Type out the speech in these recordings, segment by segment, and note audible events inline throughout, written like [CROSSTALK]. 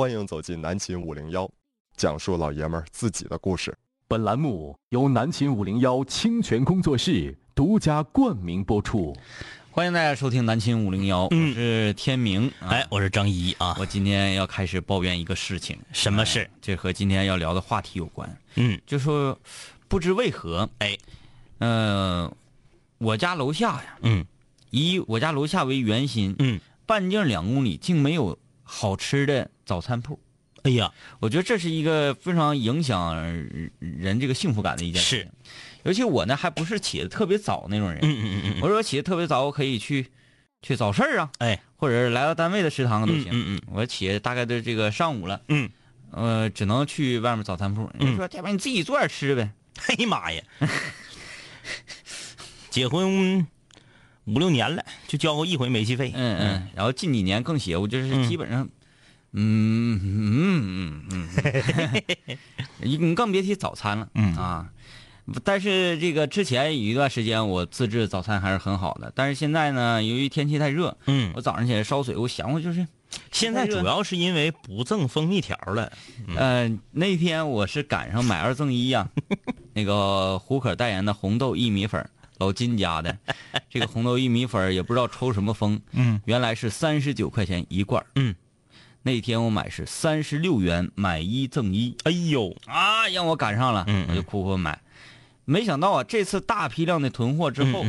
欢迎走进南秦五零幺，讲述老爷们儿自己的故事。本栏目由南秦五零幺清泉工作室独家冠名播出。欢迎大家收听南秦五零幺，我是天明。哎，我是张一啊。我今天要开始抱怨一个事情，什么事？这和今天要聊的话题有关。嗯，就说不知为何，哎，呃，我家楼下呀，嗯，以我家楼下为圆心，嗯，半径两公里竟没有好吃的早餐铺。哎呀，我觉得这是一个非常影响人这个幸福感的一件事。是，尤其我呢，还不是起的特别早那种人。嗯嗯嗯我说起的特别早，我可以去去早市啊，哎，或者是来到单位的食堂都行。嗯嗯我起大概都这个上午了，嗯，呃，只能去外面早餐铺。人说这边你自己做点吃呗。哎呀妈呀！结婚五六年了，就交过一回煤气费。嗯嗯，然后近几年更邪乎，就是基本上，嗯嗯嗯嗯，你更别提早餐了。嗯。啊，但是这个之前有一段时间我自制早餐还是很好的，但是现在呢，由于天气太热，嗯。我早上起来烧水，我想我就是，现在主要是因为不赠蜂蜜条了。呃，那天我是赶上买二赠一呀、[LAUGHS] 那个胡可代言的红豆薏米粉，老金家的，这个红豆薏米粉也不知道抽什么风，嗯，原来是三十九块钱一罐儿。嗯，那天我买是三十六元买一赠一。哎呦，啊，让我赶上了，嗯嗯。我就哭哭买，没想到啊，这次大批量的囤货之后，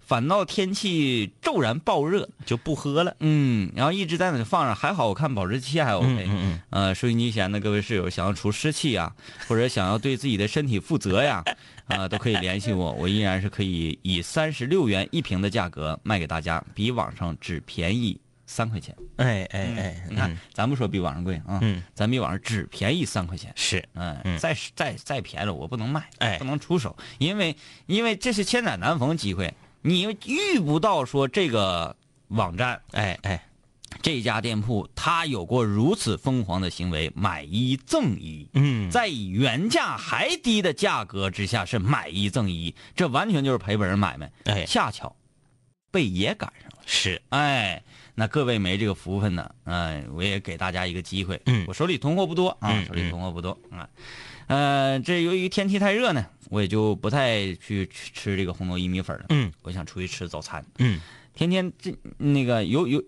反倒天气骤然暴热，就不喝了。嗯，然后一直在那里放着，还好我看保质期还 OK，呃，收音机前的各位室友想要除湿气呀，[LAUGHS] 或者想要对自己的身体负责呀，啊、都可以联系我，我依然是可以以三十六元一瓶的价格卖给大家，比网上只便宜三块钱。哎哎哎，你看，嗯咱不说比网上贵啊，嗯，咱比网上只便宜三块钱。是，嗯，嗯。再再再便宜了，我不能卖，哎不能出手，因为因为这是千载难逢机会，你遇不到说这个网站哎哎，这家店铺他有过如此疯狂的行为，买一赠一，嗯，在以原价还低的价格之下是买一赠一，这完全就是赔本儿买卖。哎。恰巧被也赶上了，是，哎，那各位没这个福分呢，哎，我也给大家一个机会，嗯。我手里囤货不多啊，嗯手里囤货不多啊，呃，这由于天气太热呢，我也就不太去去吃这个红豆薏米粉了，嗯。我想出去吃早餐，嗯，天天这那个有有，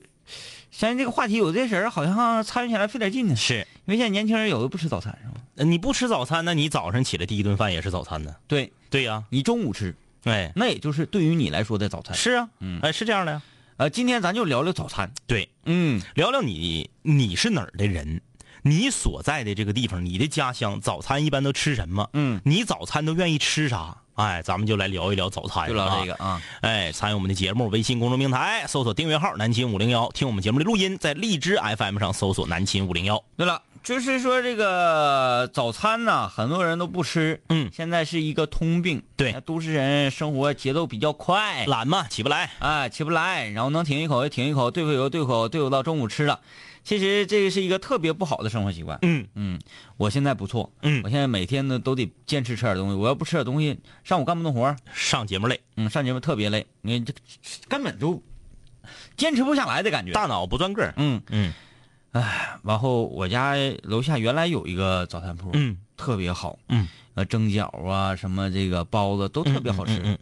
现在这个话题有这人好像参与起来费点劲呢，是。因为现在年轻人有的不吃早餐是吧？呃你不吃早餐，那你早上起来第一顿饭也是早餐呢？对。对呀，你中午吃，哎，那也就是对于你来说的早餐。是啊，嗯。哎，是这样的呀。呃，今天咱就聊聊早餐。对，嗯，聊聊你你是哪儿的人，你所在的这个地方，你的家乡早餐一般都吃什么？嗯，你早餐都愿意吃啥？哎，咱们就来聊一聊早餐，就聊这个。个啊。哎，参与我们的节目，微信公众平台搜索订阅号“南秦五零幺”，听我们节目的录音，在荔枝 FM 上搜索“南秦五零幺对了，就是说这个早餐呢，很多人都不吃。嗯现在是一个通病。对都市人生活节奏比较快”，，懒嘛，起不来。哎，起不来，然后能挺一口就挺一口，对付有对口，对付到中午吃了。其实这个是一个特别不好的生活习惯。嗯嗯，我现在不错。嗯我现在每天呢都得坚持吃点东西。我要不吃点东西，上午干不动活儿上节目累，嗯，上节目特别累，你这根本就坚持不下来的感觉。大脑不转个儿。嗯，嗯然后我家楼下原来有一个早餐铺，嗯。特别好，嗯，呃，蒸饺啊，什么这个包子都特别好吃，嗯嗯嗯。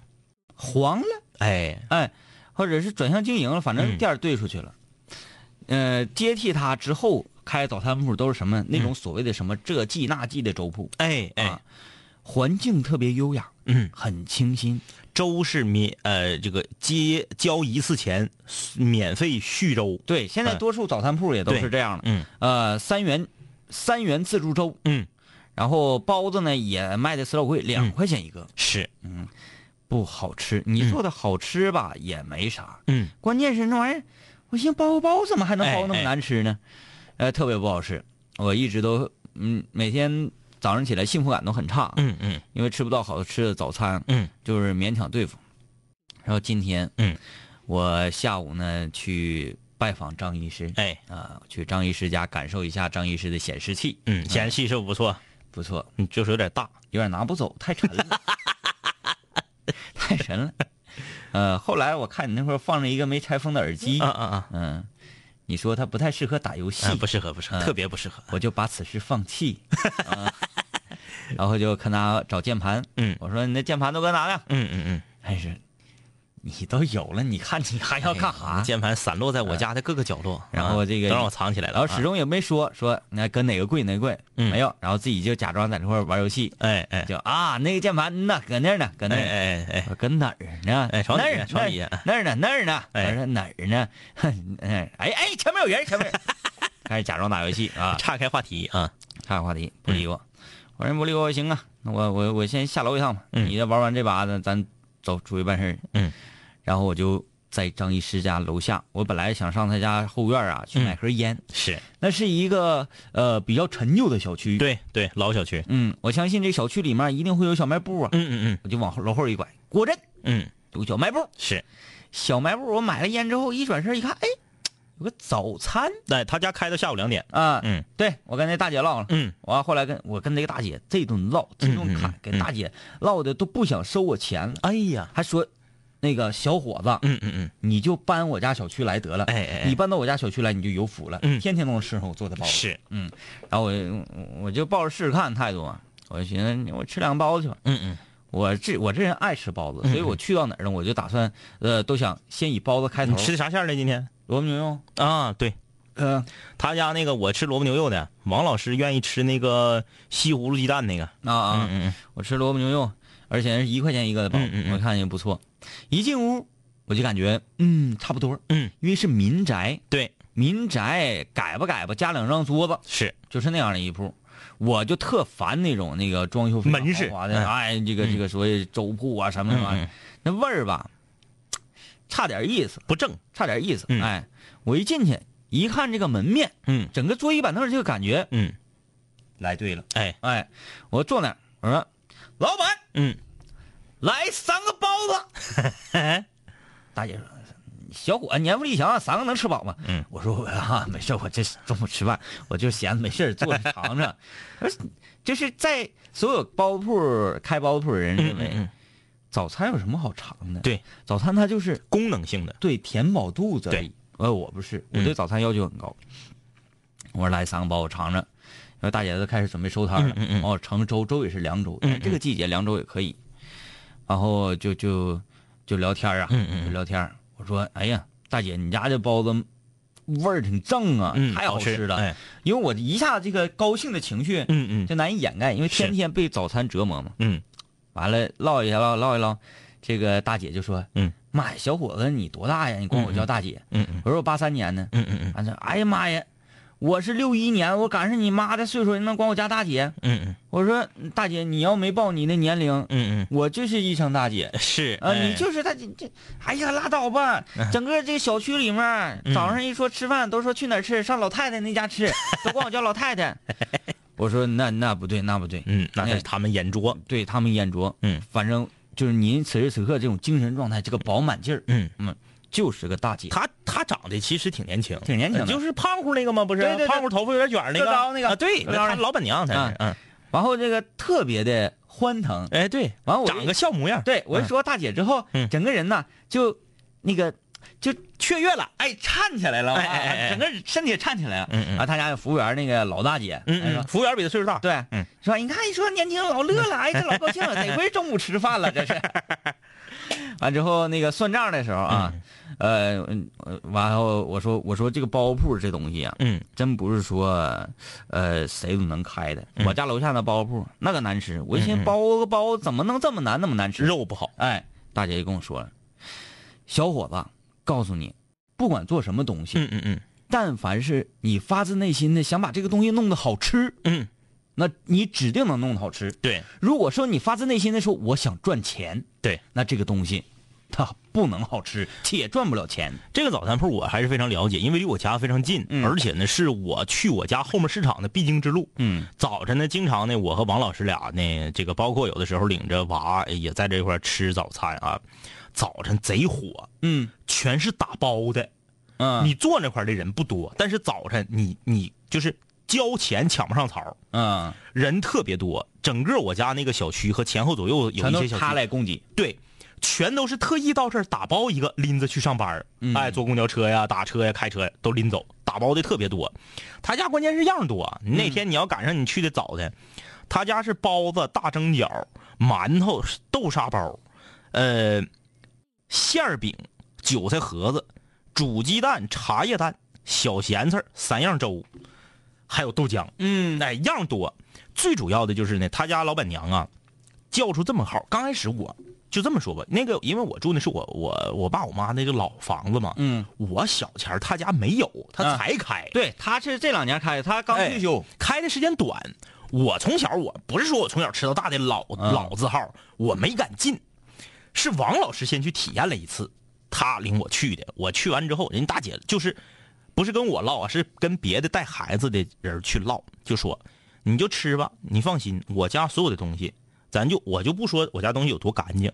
黄了，哎，哎，或者是转向经营了，反正嗯。店儿兑出去了。呃，接替他之后开早餐铺都是什么那种所谓的什么这季那季的粥铺，哎哎。啊，环境特别优雅，嗯，很清新，粥是免呃这个接交一次钱免费续粥。对，现在哎多数早餐铺也都是这样的，嗯。呃，三元三元自助粥，嗯，然后包子呢也卖的死老贵，两块钱一个，是。嗯不好吃。你做的好吃吧、也没啥，嗯。关键是那玩意儿，我寻思包个包怎么还能包那么难吃呢？呃，特别不好吃。我一直都嗯，每天早上起来幸福感都很差，嗯嗯。因为吃不到好吃的早餐，嗯。就是勉强对付。然后今天，嗯，我下午呢去拜访张医师，哎。啊，去张医师家感受一下张医师的显示器，嗯，显示器是不错，不错，嗯，就是有点大。有点拿不走，太沉了，[LAUGHS] 太沉了。呃，后来我看你那块放着一个没拆封的耳机，啊啊啊！嗯，你说他不太适合打游戏，哎不适合，不适合，嗯。特别不适合。我就把此事放弃，[LAUGHS] 啊。然后就看他找键盘，嗯。我说你那键盘都搁哪呢？嗯嗯嗯，还是你都有了，你看你还要干啥？键盘散落在我家的各个角落，然后这个啊都让我藏起来了。啊然后始终也没说说那搁哪个柜哪个柜，嗯没有，然后自己就假装在那块玩游戏，哎哎就啊那个键盘呢搁那儿呢，搁那哎。哎哎我搁哪儿呢？哎床底那儿床底下那儿呢那儿呢。哎我说哪儿呢？[LAUGHS] 哎哎哎，前面有人，前面 [LAUGHS] 开始假装打游戏啊哎，。岔开话题啊，岔开话题，不理我。我说不理我行啊，那我我我先下楼一趟吧。嗯你这玩完这把，咱咱走出去办事儿。嗯，然后我就在张医师家楼下，我本来想上他家后院啊去买盒烟，是那是一个呃比较陈旧的小区。，对对，老小区。嗯，我相信这小区里面一定会有小卖部啊。嗯嗯嗯我就往后楼后一拐，果真嗯嗯，有个小卖部。是。小卖部，我买了烟之后，一转身一看，哎，有个早餐那他家开到下午两点。啊。嗯对我跟那大姐唠了。嗯完后来跟我跟那个大姐这顿唠，这顿侃，嗯给大姐唠的都不想收我钱了，哎呀，还说那个小伙子，嗯嗯嗯，你就搬我家小区来得了，哎哎哎你搬到我家小区来你就有福了，嗯天天都能吃上我做的包子。是，嗯，然后我我就抱着试试看态度嘛，我就寻思我吃两个包子去吧。嗯嗯我这我这人爱吃包子，嗯所以我去到哪儿呢，我就打算呃都想先以包子开头你。吃的啥馅儿的今天？萝卜牛肉，啊，对嗯他家那个我吃萝卜牛肉的，王老师愿意吃那个西葫芦鸡蛋那个。啊啊，嗯嗯我吃萝卜牛肉，而且是一块钱一个的包，嗯我看也不错。一进屋我就感觉嗯差不多，嗯，因为是民宅，对，民宅改吧改吧，加两张桌子，是，就是那样的一铺。我就特烦那种那个装修门市豪华的，嗯哎，这个这个所谓粥铺啊什么玩意儿嗯嗯，那味儿吧，差点意思，不正。差点意思。嗯哎，我一进去一看这个门面，嗯整个桌椅板凳这个感觉嗯，来对了。哎，哎，我坐那儿，我说老板，嗯，来三个包子。[LAUGHS] 大姐说：“小伙，年富力强，三个能吃饱吗？”嗯，我说：“我啊，没事，我这中午吃饭，我就闲着没事儿坐着尝尝。[LAUGHS] 而就是在所有包子铺开包子铺的人认为，嗯嗯嗯早餐有什么好尝的？对，早餐它就是功能性的。对填饱肚子对。呃，我不是，我嗯对早餐要求很高。我说来三个包，我尝尝。然后大姐都开始准备收摊了，嗯嗯嗯哦，盛粥，粥也是凉粥，嗯嗯这个季节凉粥也可以。然后就就就聊天啊，聊天。我说，哎呀，大姐，你家这包子味儿挺正啊，嗯，太好吃了。哎，因为我一下这个高兴的情绪嗯嗯就难以掩盖，因为天天被早餐折磨嘛。嗯完了唠一下唠唠一唠，这个大姐就说：“嗯，妈呀，小伙子你多大呀？你管我叫大姐？”嗯嗯我说我八三年的。嗯嗯嗯完了，哎呀妈呀，我是六一年，我赶上你妈的岁数，你能管我家大姐？嗯嗯我说大姐，你要没报你的年龄，嗯嗯我就是一声大姐嗯。[LAUGHS] 是啊，你哎就是大姐这，哎呀，拉倒吧！整个这个小区里面，嗯早上一说吃饭，都说去哪儿吃，上老太太那家吃，[LAUGHS] 都管我叫老太太。[LAUGHS] 我说那那不对，那不对，嗯，那哎是他们眼拙。对他们眼拙，嗯，反正就是您此时此刻这种精神状态，这个饱满劲儿，嗯，嗯，就是个大姐。她她长得其实挺年轻，挺年轻的就是胖乎那个吗？不是，对对对胖乎头发有点卷那个，高那个啊，对，那老板娘才是，嗯，然后这个特别的欢腾，哎，对，完我长个笑模样，对我一说大姐之后，嗯整个人呢就那个就雀跃了，哎，颤起来了，哎哎哎哎整个身体颤起来了。嗯嗯啊，他家服务员那个老大姐，嗯服务员比他岁数大，对，嗯，说你看一说年轻老乐了，哎，这老高兴了，[LAUGHS] 得亏中午吃饭了，这是。[LAUGHS] 完之后那个算账的时候啊，呃，完后我说我说这个包铺这东西啊，嗯。真不是说，呃，谁都能开的。嗯。我家楼下那包铺那个难吃，我一寻包个包怎么能这么难那么难吃？肉不好，哎，大姐就跟我说了，小伙子，告诉你，不管做什么东西，嗯嗯嗯。但凡是你发自内心的想把这个东西弄得好吃，嗯，那你指定能弄得好吃。对如果说你发自内心的说我想赚钱，对，那这个东西它不能好吃，且赚不了钱。这个早餐铺我还是非常了解，因为离我家非常近，嗯而且呢是我去我家后面市场的必经之路。嗯早晨呢，经常呢，我和王老师俩呢，这个包括有的时候领着娃也在这块儿吃早餐啊，早晨贼火，嗯全是打包的。嗯，你坐那块的人不多，但是早晨你你就是交钱抢不上槽，嗯，人特别多。整个我家那个小区和前后左右有一些小区，来供给。对，全都是特意到这儿打包一个拎着去上班儿哎，坐公交车呀、打车呀、开车呀都拎走，打包的特别多。他家关键是样多，那天你要赶上你去的早的，他家是包子、大蒸饺、馒头、豆沙包，呃，馅儿饼、韭菜盒子、煮鸡蛋、茶叶蛋、小咸菜三样粥，还有豆浆，嗯哎，样多。最主要的就是呢，他家老板娘啊，叫出这么号。刚开始我就这么说吧，那个因为我住的是我我我爸我妈那个老房子嘛，嗯，我小前儿他家没有，他啊才开，对，他是这两年开的，他刚退休。开的时间短。我从小我不是说我从小吃到大的老、嗯老字号，我没敢进，是王老师先去体验了一次，他领我去的。我去完之后，人大姐就是不是跟我唠啊，是跟别的带孩子的人去唠，就说你就吃吧，你放心，我家所有的东西，咱就我就不说我家东西有多干净，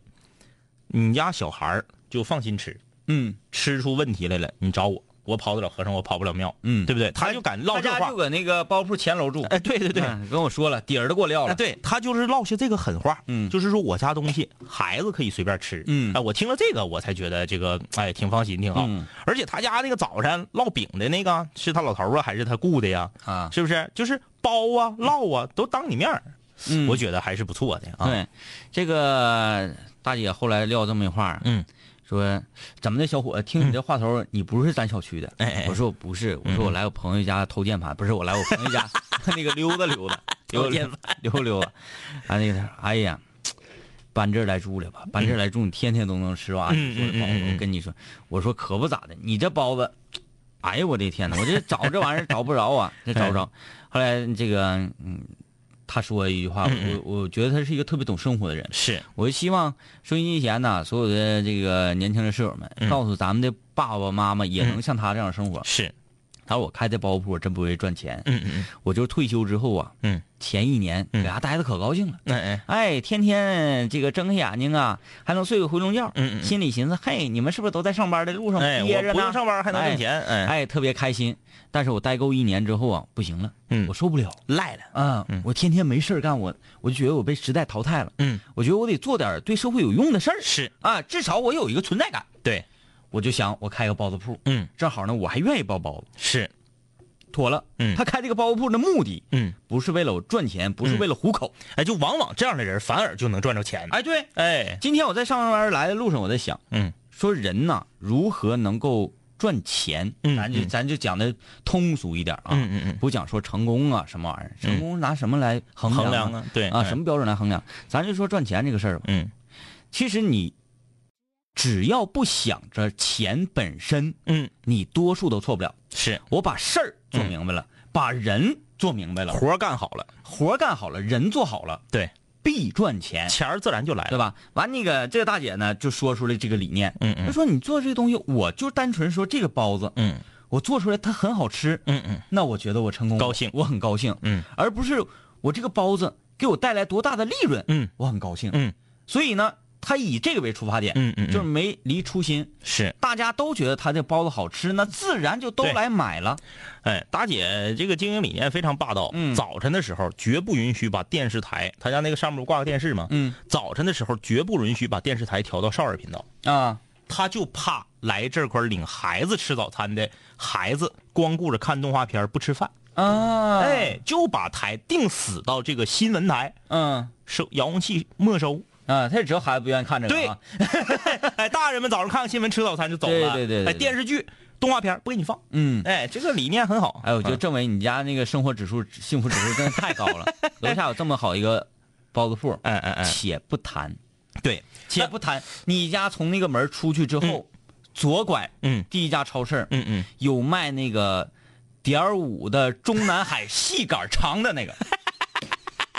你家小孩儿就放心吃，嗯。吃出问题来了，你找我，我跑得了和尚，我跑不了庙，嗯对不对？他就敢唠这话他就，搁那个包铺前楼住。哎，对对对。嗯跟我说了，底儿都给我撂哎，了。对他就是落下这个狠话，嗯就是说我家东西 [LAUGHS] 孩子可以随便吃，嗯哎，我听了这个我才觉得这个哎挺放心挺好，嗯而且他家那个早晨烙饼的那个是他老头儿啊还是他雇的呀？啊，是不是？就是包啊烙啊都当你面儿嗯我觉得还是不错的啊。对，这个大姐后来撂这么一话，嗯，说怎么的，小伙子，听你这话头，你不是咱小区的？哎哎哎我说我不是，我说我来我朋友家偷键盘，不是我来我朋友家 [LAUGHS] 那个溜达溜达，[LAUGHS] 溜偷键达溜达溜达。啊，那个，哎呀，搬这儿来住了吧？搬这儿来住，你天天都能吃完嗯你做的包子。我跟你说，我说可不咋的，你这包子，哎呀，我的天呐，我这找这玩意儿找不着啊，这 [LAUGHS] 找不着。后来这个，嗯，他说一句话，嗯我我觉得他是一个特别懂生活的人。是，我就希望收音机前呢，所有的这个年轻的室友们，嗯。告诉咱们的爸爸妈妈，也能像他这样生活。是，他说我开的包子铺，我真不为赚钱，嗯嗯我就是退休之后啊，嗯前一年嗯搁家待的可高兴了。嗯，哎天天这个睁开眼睛啊，还能睡个回笼觉，嗯嗯嗯心里寻思，嘿，你们是不是都在上班的路上憋着呢？用上班还能挣钱，哎，哎，特别开心。但是我待够一年之后啊，不行了，嗯我受不了赖了，啊！我天天没事干，我我就觉得我被时代淘汰了。嗯，我觉得我得做点对社会有用的事儿是啊，至少我有一个存在感。对，我就想我开个包子铺，嗯。正好呢，我还愿意包包子，是，妥了。嗯。他开这个包子铺的目的嗯，不是为了我赚钱，不是为了糊口。哎，就往往这样的人反而就能赚着钱，哎，对，哎，今天我在上班来的路上，我在想，嗯。说人呐，如何能够赚钱？嗯咱就嗯。咱就讲的通俗一点啊，嗯嗯嗯。不讲说成功啊什么玩意儿，成功拿什么来衡衡量量啊对啊，哎。什么标准来衡量？咱就说赚钱这个事儿吧，嗯。其实你只要不想着钱本身，嗯，你多数都错不了。是，我把事儿做明白了，把人做明白了，活干好了，活干好了，人做好了，对，必赚钱。钱儿自然就来了，对吧？完，那个这个大姐呢，就说出来这个理念。嗯嗯。她说你做这个东西，我就单纯说这个包子，嗯。我做出来它很好吃，嗯嗯。那我觉得我成功，高兴。我很高兴，嗯。而不是我这个包子给我带来多大的利润，嗯。我很高兴。嗯。所以呢，他以这个为出发点，嗯嗯嗯就是没离初心。是。大家都觉得他这包子好吃，那自然就都来买了。哎，大姐这个经营理念非常霸道。嗯早晨的时候绝不允许把电视台，他家那个上面不挂个电视吗？嗯早晨的时候绝不允许把电视台调到少儿频道，啊，他就怕来这块领孩子吃早餐的孩子光顾着看动画片不吃饭，啊，哎，就把台定死到这个新闻台，嗯收遥控器没收。啊，他也知道孩子不愿意看这个对啊，[LAUGHS] 哎，大人们早上看看新闻吃早餐就走了。对对对对对哎，电视剧、动画片不给你放。嗯。哎，这个理念很好。哎，我觉得嗯政委，你家那个生活指数、幸福指数真的太高了。[LAUGHS] 楼下有这么好一个包子铺，哎哎哎，且不谈，对，且不谈，你家从那个门出去之后，左拐，嗯第一家超市，嗯嗯，有卖那个点五的中南海细杆长的那个，[LAUGHS]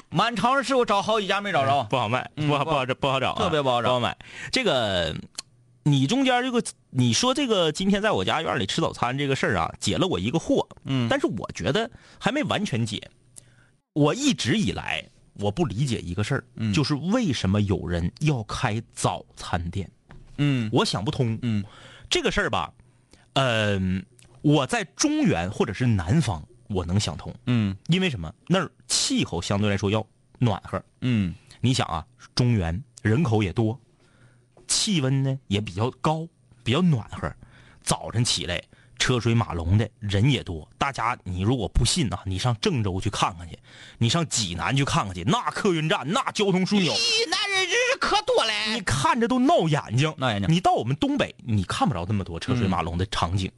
满长沙市我找好几家没找着。不好卖，嗯不好不好不好找不好找啊，特别不好找不好买。这个，你中间这个你说这个今天在我家院里吃早餐这个事儿啊，解了我一个惑，嗯但是我觉得还没完全解。我一直以来我不理解一个事儿，嗯就是为什么有人要开早餐店，嗯我想不通。嗯这个事儿吧，嗯、我在中原或者是南方我能想通，嗯因为什么？那儿气候相对来说要暖和。嗯你想啊，中原人口也多，气温呢也比较高，比较暖和。早晨起来车水马龙的，人也多。大家，你如果不信啊，你上郑州去看看去，你上济南去看看去，那客运站那交通枢纽，那人真是可多了。你看着都闹眼睛。闹眼睛你到我们东北，你看不着那么多车水马龙的场景。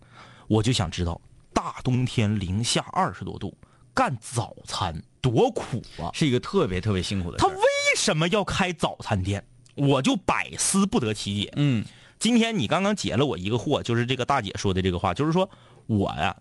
我就想知道，大冬天零下二十多度干早餐多苦啊！是一个特别特别辛苦的。他为什么要开早餐店？我就百思不得其解。嗯，今天你刚刚解了我一个惑，就是这个大姐说的这个话，就是说我呀，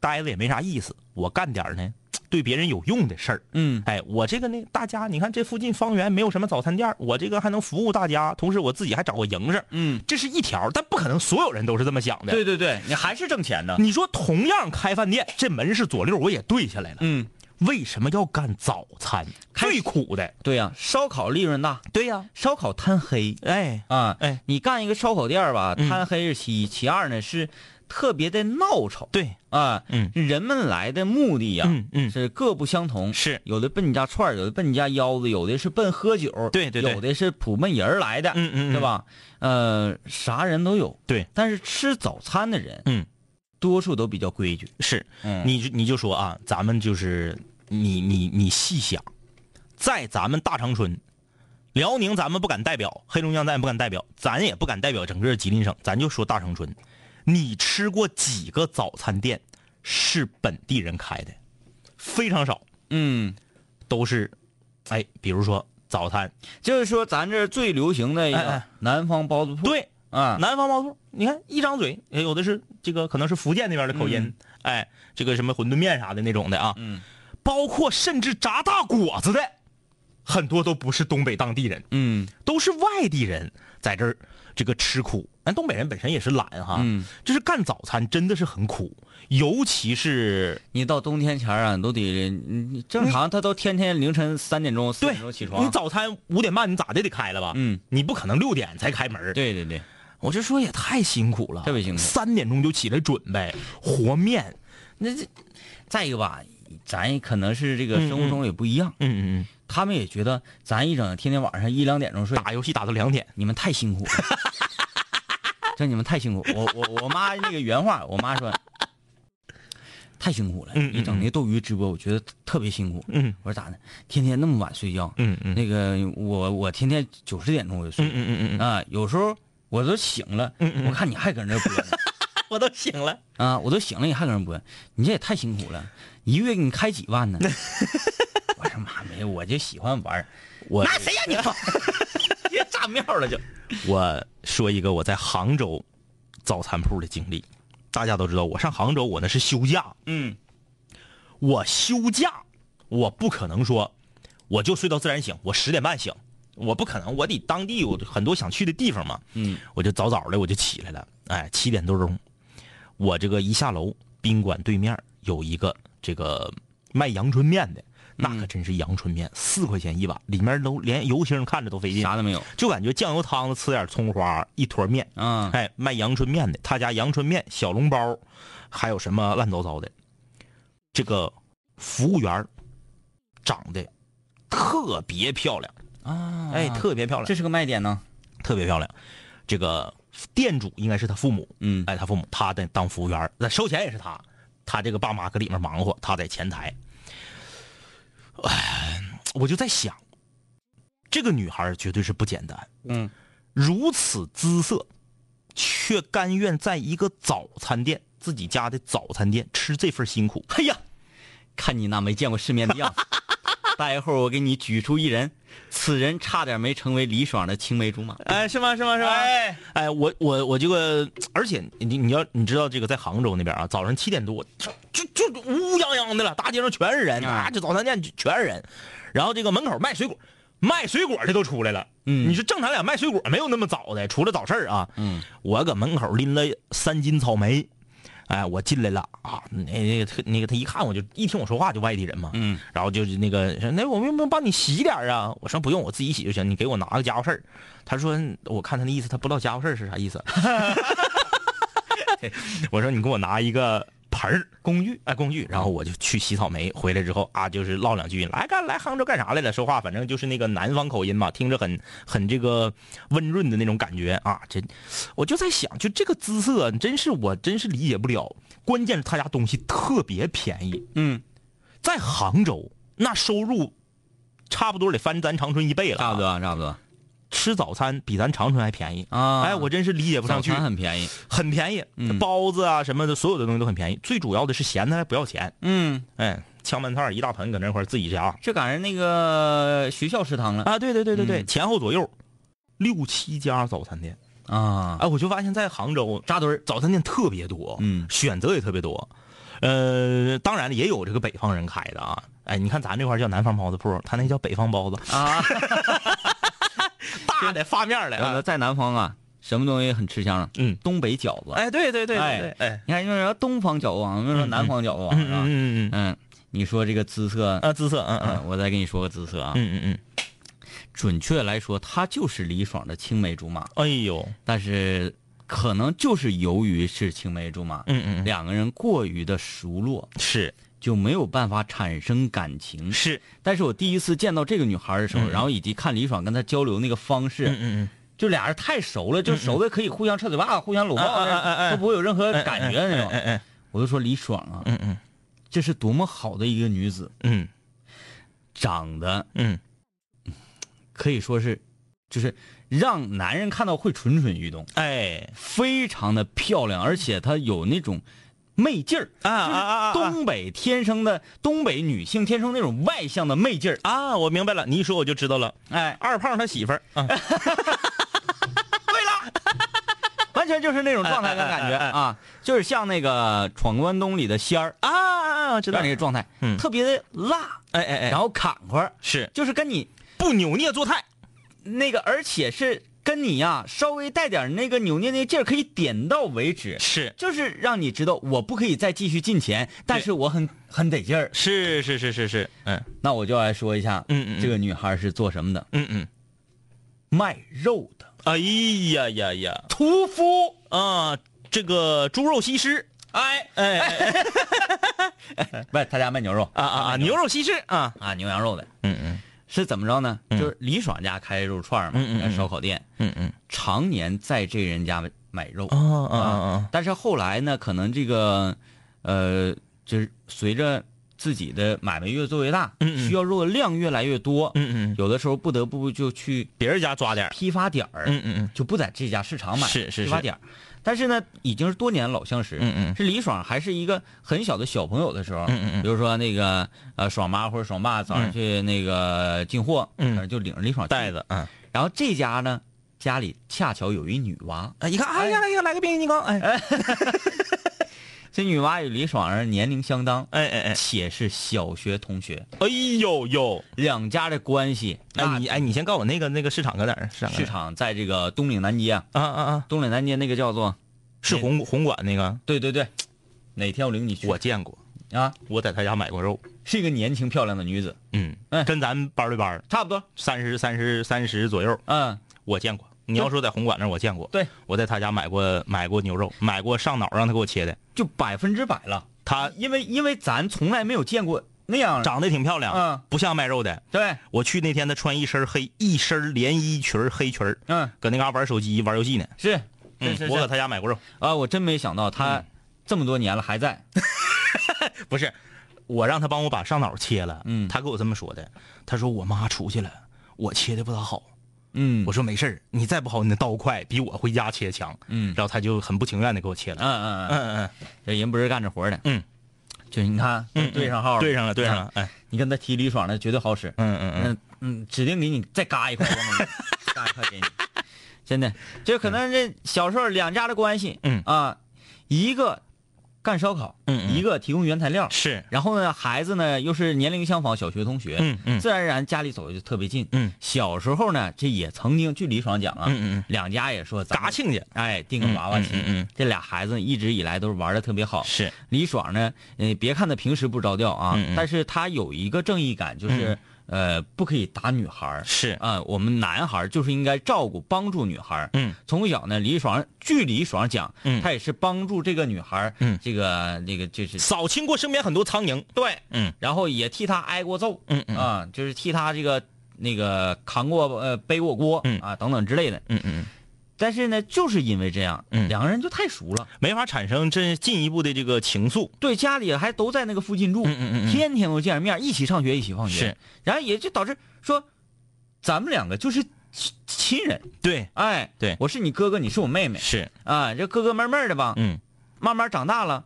待着也没啥意思，我干点儿呢对别人有用的事儿。嗯，哎，我这个呢，大家你看这附近方圆没有什么早餐店，我这个还能服务大家，同时我自己还找个营生。嗯，这是一条，但不可能所有人都是这么想的。对对对，你还是挣钱的。你说同样开饭店，这门是左六，我也对下来了。嗯，为什么要干早餐？最苦的。对呀、烧烤利润大，对呀、烧烤贪黑哎，啊。哎，你干一个烧烤店吧，嗯贪黑是其一，其二呢是特别的闹吵对，啊。嗯人们来的目的呀，嗯嗯是各不相同。是有的奔你家串儿有的奔你家腰子，有的是奔喝酒，对对对有的是普闷人儿来的，嗯嗯嗯对吧？呃，啥人都有。对，但是吃早餐的人，嗯，多数都比较规矩。是。嗯，你你就说啊，咱们就是你你你细想，在咱们大长春、辽宁，咱们不敢代表，黑龙江咱也不敢代表，咱也不敢代表整个吉林省，咱就说大长春。你吃过几个早餐店是本地人开的？非常少，嗯，都是，哎，比如说早餐，就是说咱这最流行的一个南方包子铺，对，啊，南方包子铺，你看一张嘴，也有的是这个可能是福建那边的口音，哎，这个什么馄饨面啥的那种的啊，嗯，包括甚至炸大果子的，很多都不是东北当地人，嗯。都是外地人在这儿这个吃苦。咱东北人本身也是懒哈，嗯，就是干早餐真的是很苦，尤其是你到冬天前儿啊，你都得，你正常他都天天凌晨三点钟、四点钟起床你，早餐五点半你咋的得开了吧？嗯，你不可能六点才开门。对对对，我就说也太辛苦了，特别辛苦三点钟就起来准备和面，那这，再一个吧，咱可能是这个生活中也不一样，嗯嗯他们也觉得咱一整天天晚上一两点钟睡嗯，，打游戏打到两点，你们太辛苦了，[LAUGHS] 这你们太辛苦。我我我妈那个原话，我妈说太辛苦了，嗯嗯你整那斗鱼直播，我觉得特别辛苦。嗯我说咋的？天天那么晚睡觉，嗯嗯那个我我天天九十点钟我就睡嗯，嗯嗯嗯，啊，有时候我都醒了，我看你还搁那播呢，[LAUGHS] 我都醒了，啊，我都醒了，你还搁那播，你这也太辛苦了，一个月给你开几万呢？[LAUGHS] 我说妈没有，我就喜欢玩，我那谁让你 [LAUGHS] 放？别炸庙了就。我说一个我在杭州早餐铺的经历，大家都知道，我上杭州我那是休假，嗯。我休假，我不可能说我就睡到自然醒，我十点半醒，我不可能，我得当地有很多想去的地方嘛，嗯。我就早早的我就起来了，哎，七点多钟，我这个一下楼，宾馆对面有一个这个卖阳春面的，那可真是阳春面，四块钱一碗，里面都连油星看着都费劲，啥都没有就感觉酱油汤子吃点葱花，一坨面，啊。哎，卖阳春面的，他家阳春面、小笼包，还有什么乱糟糟的。这个服务员长得特别漂亮，啊，哎，特别漂亮，这是个卖点呢。特别漂亮。这个店主应该是他父母，嗯哎，他父母，他在当服务员，那收钱也是他，他这个爸妈搁里面忙活，他在前台。哎，我就在想，这个女孩绝对是不简单。嗯，如此姿色，却甘愿在一个早餐店自己家的早餐店吃这份辛苦。哎呀，看你那没见过世面的样子。[LAUGHS] 待会儿我给你举出一人，此人差点没成为李爽的青梅竹马。哎，是吗？是吗？是吗？哎，哎，我我我这个，而且你你要你知道这个在杭州那边啊，早上七点多就就就乌乌泱泱的了，大街上全是人啊，这早餐店全是人，然后这个门口卖水果。卖水果的都出来了，嗯你说正常俩卖水果没有那么早的，除了早市儿啊。嗯，我搁门口拎了三斤草莓，哎，我进来了啊，那那个他那个他一看我就一听我说话就外地人嘛，嗯，然后就是那个说那我们用不用帮你洗点啊？我说不用，我自己洗就行，你给我拿个家伙事儿。他说我看他那意思，他不知道家伙事儿是啥意思。[LAUGHS] 我说你给我拿一个盘盆儿工具，哎，工具。然后我就去洗草莓，回来之后啊，就是唠两句，来干来杭州干啥来了？说话反正就是那个南方口音嘛，听着很很这个温润的那种感觉啊。这我就在想，就这个姿色，真是我真是理解不了。关键是他家东西特别便宜，嗯，在杭州那收入差不多得翻咱长春一倍了，差不多，差不多。吃早餐比咱长春还便宜啊！哎，我真是理解不上去。早餐很便宜，很便宜，包子啊什么的，所有的东西都很便宜。最主要的是咸的还不要钱。嗯，哎，炝拌菜一大盆搁那块自己夹。这赶上那个学校食堂了啊！对对对对对，前后左右六七家早餐店啊！哎，我就发现，在杭州扎堆早餐店特别多，嗯，选择也特别多。呃，当然了，也有这个北方人开的啊。哎，你看咱这块叫南方包子铺，他那叫北方包子啊。[LAUGHS] 大的发面的，在南方啊，什么东西很吃香？嗯，东北饺子。哎，对对对对对，哎，你看，说东方饺子王，说南方饺子王，是吧？嗯嗯嗯，你说这个姿色啊，姿色，嗯嗯，我再跟你说个姿色啊，嗯嗯嗯，准确来说，他就是李爽的青梅竹马。哎呦，但是可能就是由于是青梅竹马，嗯嗯，两个人过于的熟络，是。就没有办法产生感情。是，但是我第一次见到这个女孩的时候，然后以及看李爽跟她交流那个方式，嗯嗯就俩人太熟了，就熟的可以互相扯嘴巴、互相搂抱，都不会有任何感觉那种。我就说李爽啊，嗯嗯，这是多么好的一个女子，嗯，长得，嗯，可以说是，就是让男人看到会蠢蠢欲动，哎，非常的漂亮，而且她有那种。媚劲儿啊啊啊！东北天生的东北女性天生那种外向的媚劲儿啊！我明白了，你一说我就知道了。哎，二胖他媳妇儿，[LAUGHS] 对了，完全就是那种状态跟感觉啊，就是像那个《闯关东》里的仙儿啊，知道那个状态，嗯，特别的辣，哎哎哎，然后坎坷，是，就是跟你不扭捏作态，那个而且是。跟你呀，稍微带点那个扭捏那劲儿，可以点到为止。是，就是让你知道我不可以再继续进钱，但是我很很得劲儿。是是是是是，嗯，那我就来说一下，嗯嗯，这个女孩是做什么的？嗯嗯，卖肉的。哎呀呀呀，屠夫啊，这个猪肉西施。哎哎哎，[LAUGHS] 不他家卖牛肉啊啊啊，牛肉西施啊啊，牛羊肉的。嗯嗯。是怎么着呢？就是李爽家开肉串嘛，烧烤店，嗯嗯，常年在这人家买肉，啊啊啊！但是后来呢，可能这个，呃，就是随着自己的买卖越做越大，需要肉的量越来越多，嗯嗯，有的时候不得不就去别人家抓点批发点儿，嗯嗯嗯，就不在这家市场买，是是。批发点儿。但是呢，已经是多年老相识。嗯嗯，是李爽还是一个很小的小朋友的时候。嗯嗯比如说那个呃，爽妈或者爽爸早上去那个进货，嗯，就领着李爽袋子。嗯。然后这家呢，家里恰巧有一女娃。一看，哎呀，哎呀，来个变形金刚！哎。[LAUGHS] 这女娃与李爽儿年龄相当。哎哎哎，且是小学同学。哎呦呦，两家的关系。哎你哎，你先告诉我那个那个市场搁哪儿？市场在这个东岭南街啊。啊啊啊！东岭南街那个叫做。是红红馆那个，对对对，哪天我领你去？我见过啊，我在他家买过肉，是一个年轻漂亮的女子，嗯，跟咱班对班差不多，三十三十三十左右，嗯，我见过。你要说在红馆那，我见过，对，我在他家买过买过牛肉，买过上脑让他给我切的，就百分之百了。他因为因为咱从来没有见过那样，长得挺漂亮，嗯，不像卖肉的。对，我去那天他穿一身黑一身连衣裙黑裙嗯，搁那嘎玩手机玩游戏呢，是。我搁他家买过肉啊！我真没想到他这么多年了还在。[LAUGHS] 不是，我让他帮我把上脑切了。嗯，他给我这么说的。他说我妈出去了，我切的不咋好。嗯，我说没事你再不好，你的刀快，比我回家切强。嗯，然后他就很不情愿的给我切了。嗯嗯嗯嗯嗯，这人不是干这活的。嗯，就你看，对上号了，对上了，对上了。哎，你跟他提李爽的绝对好使。嗯嗯嗯嗯，指定给你再嘎一块，嘎一块给你。[LAUGHS] 真的，就可能这小时候两家的关系，嗯啊，一个干烧烤，嗯，一个提供原材料，是。然后呢，孩子呢又是年龄相仿，小学同学，嗯嗯，自然而然家里走的就特别近，嗯。小时候呢，这也曾经据李爽讲啊，嗯嗯，两家也说嘎亲家，哎，定个娃娃亲，嗯嗯，这俩孩子一直以来都是玩的特别好。是。李爽呢，呃，别看他平时不着调啊，嗯但是他有一个正义感，就是呃，不可以打女孩是。啊、我们男孩儿就是应该照顾帮助女孩儿。嗯，从小呢，李爽据李爽讲，嗯。他也是帮助这个女孩儿嗯。这个那个就是扫清过身边很多苍蝇。对，嗯。然后也替他挨过揍，嗯嗯。啊，就是替他这个那个扛过呃背过锅，嗯。啊等等之类的。嗯嗯嗯，但是呢，就是因为这样，嗯。两个人就太熟了，没法产生这进一步的这个情愫。对，家里还都在那个附近住，嗯嗯嗯嗯。天天都见着面，一起上学，一起放学，是，然后也就导致说，咱们两个就是亲亲人，对，哎，对。我是你哥哥，你是我妹妹，是，啊，这哥哥妹妹的吧，嗯，慢慢长大了，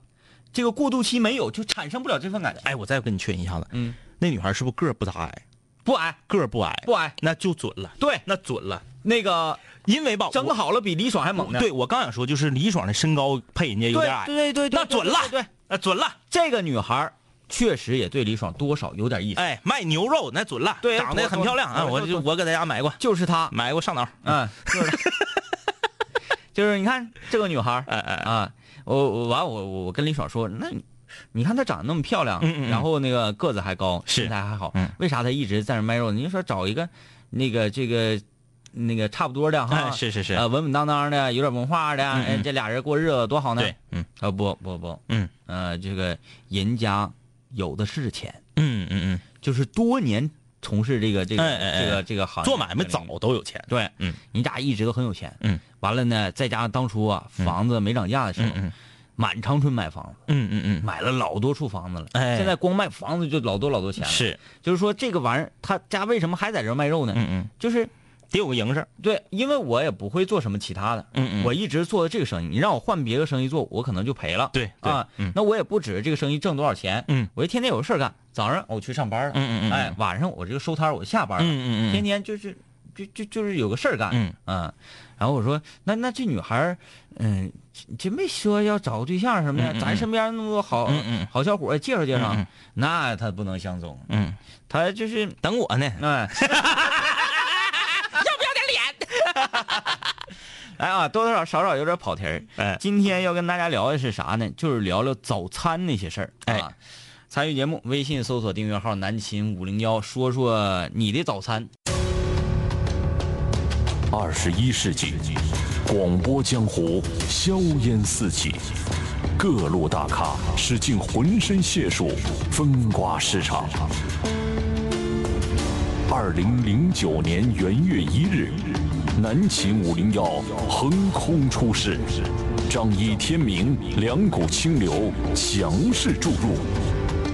这个过渡期没有，就产生不了这份感情，哎，我再跟你确认一下子，嗯，那女孩是不是个儿不咋矮？不矮。个儿不矮，不矮，那就准了，对，那准了，那个因为吧，我整好了比李爽还猛呢，对我刚想说，就是李爽的身高配人家有点矮，对对对，那准了，对，对那准了。这个女孩确实也对李爽多少有点意思，哎，卖牛肉那准了，对长得很漂亮啊！我就我给大家买过，就是她，买过上脑。嗯，就是，[LAUGHS] 就是你看这个女孩哎哎哎，啊，我我完我我我跟李爽说，那你你看她长得那么漂亮，嗯嗯嗯。然后那个个子还高，身材还好，嗯。为啥她一直在那卖肉？您说找一个那个这个那个差不多的哈，哎，是是是，呃稳稳当当的，有点文化的，这俩人过日子多好呢。对，嗯。啊不不不，嗯。呃这个人家有的是钱，嗯嗯嗯。就是多年从事这个这个这个这个行嗯，业，做买卖早都有钱。对，嗯，你俩一直都很有钱，嗯，完了呢，再加上当初啊房子没涨价的时候，满长春买房子，嗯嗯嗯。买了老多处房子了，哎。现在光卖房子就老多老多钱嗯，了，是，就是说这个玩意儿他家为什么还在这儿卖肉呢？嗯嗯，就是得有个营生。对，因为我也不会做什么其他的，嗯嗯。我一直做的这个生意，你让我换别的生意做，我可能就赔了，对对啊，嗯。那我也不指着这个生意挣多少钱，嗯。我就天天有个事儿干，早上我去上班了，嗯嗯嗯哎，晚上我这个收摊儿我下班了，嗯嗯嗯天天就是就就就是有个事儿干，嗯。啊，然后我说那那这女孩，嗯，这没说要找个对象什么的，嗯嗯嗯。咱身边那么多好、好小伙介绍介绍，那他不能相中，嗯，他就是等我呢。哎，[LAUGHS] 要不要点脸？来啊，多多少少少有点跑题儿。哎今天要跟大家聊的是啥呢？就是聊聊早餐那些事儿。哎啊，参与节目，微信搜索订阅号“南秦五零幺”，说说你的早餐。二十一世纪，广播江湖硝烟四起，各路大咖使尽浑身解数风刮市场。二零零九年元月一日，南秦五零幺横空出世，仗义天明，两股清流强势注入。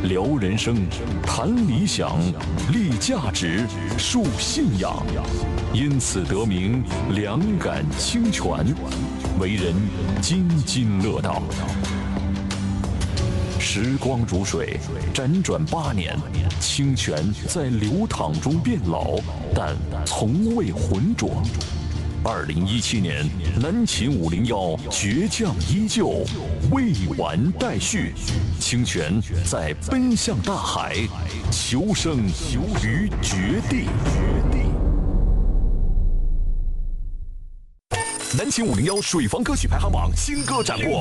聊人生，谈理想，立价值，树信仰，因此得名两感清泉，为人津津乐道。时光如水，辗转八年，清泉在流淌中变老，但从未浑浊。二零一七年，南秦五零幺倔强依旧，未完待续。清泉在奔向大海，求生于绝地。南秦五零幺水房歌曲排行榜新歌展播。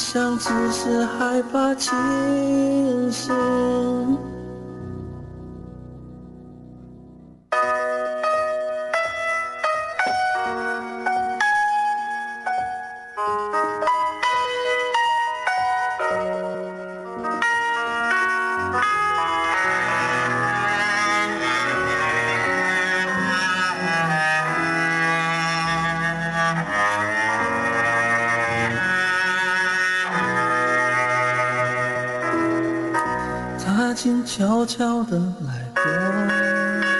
想只是害怕清醒。悄悄地来过，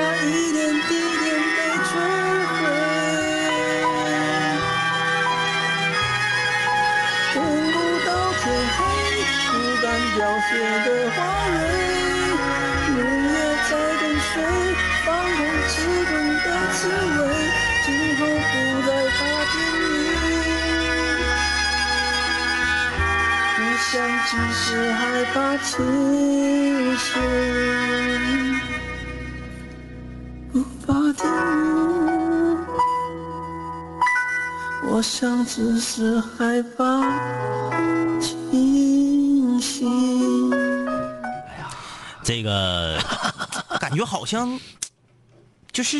谢的花蕊，绿叶在跟随，放开翅膀的滋味，今后不再怕天明。我想只是害怕清醒，不怕天明。我想只是害怕这个 [LAUGHS] 感觉好像就是